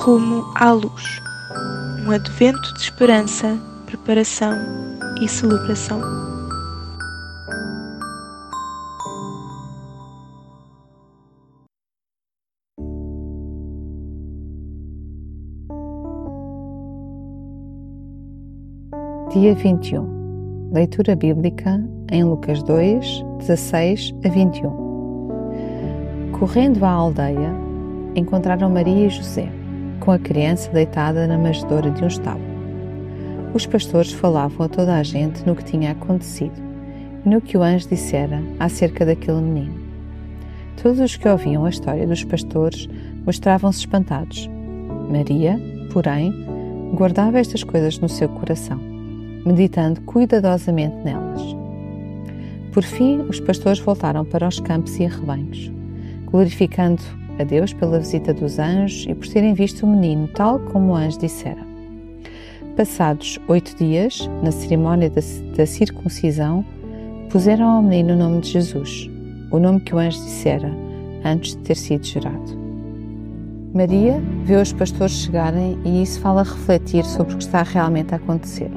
Rumo à luz. Um advento de esperança, preparação e celebração. Dia 21. Leitura bíblica em Lucas 2, 16 a 21. Correndo à aldeia, encontraram Maria e José, com a criança deitada na manjedoura de um estábulo. Os pastores falavam a toda a gente no que tinha acontecido e no que o anjo dissera acerca daquele menino. Todos os que ouviam a história dos pastores mostravam-se espantados. Maria, porém, guardava estas coisas no seu coração, meditando cuidadosamente nelas. Por fim, os pastores voltaram para os campos e arrebanhos, glorificando a Deus pela visita dos anjos e por terem visto o menino tal como o anjo dissera. Passados oito dias, na cerimónia da, da circuncisão, puseram ao menino o nome de Jesus, o nome que o anjo dissera antes de ter sido gerado. Maria vê os pastores chegarem e isso fala refletir sobre o que está realmente a acontecer.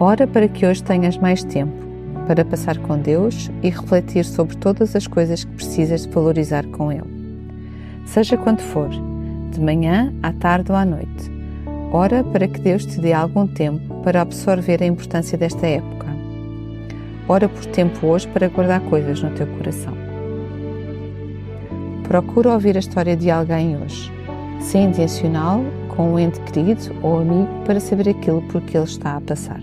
Ora para que hoje tenhas mais tempo para passar com Deus e refletir sobre todas as coisas que precisas de valorizar com Ele. Seja quando for, de manhã, à tarde ou à noite. Ora para que Deus te dê algum tempo para absorver a importância desta época. Ora por tempo hoje para guardar coisas no teu coração. Procura ouvir a história de alguém hoje. Ser intencional com um ente querido ou amigo para saber aquilo por que ele está a passar.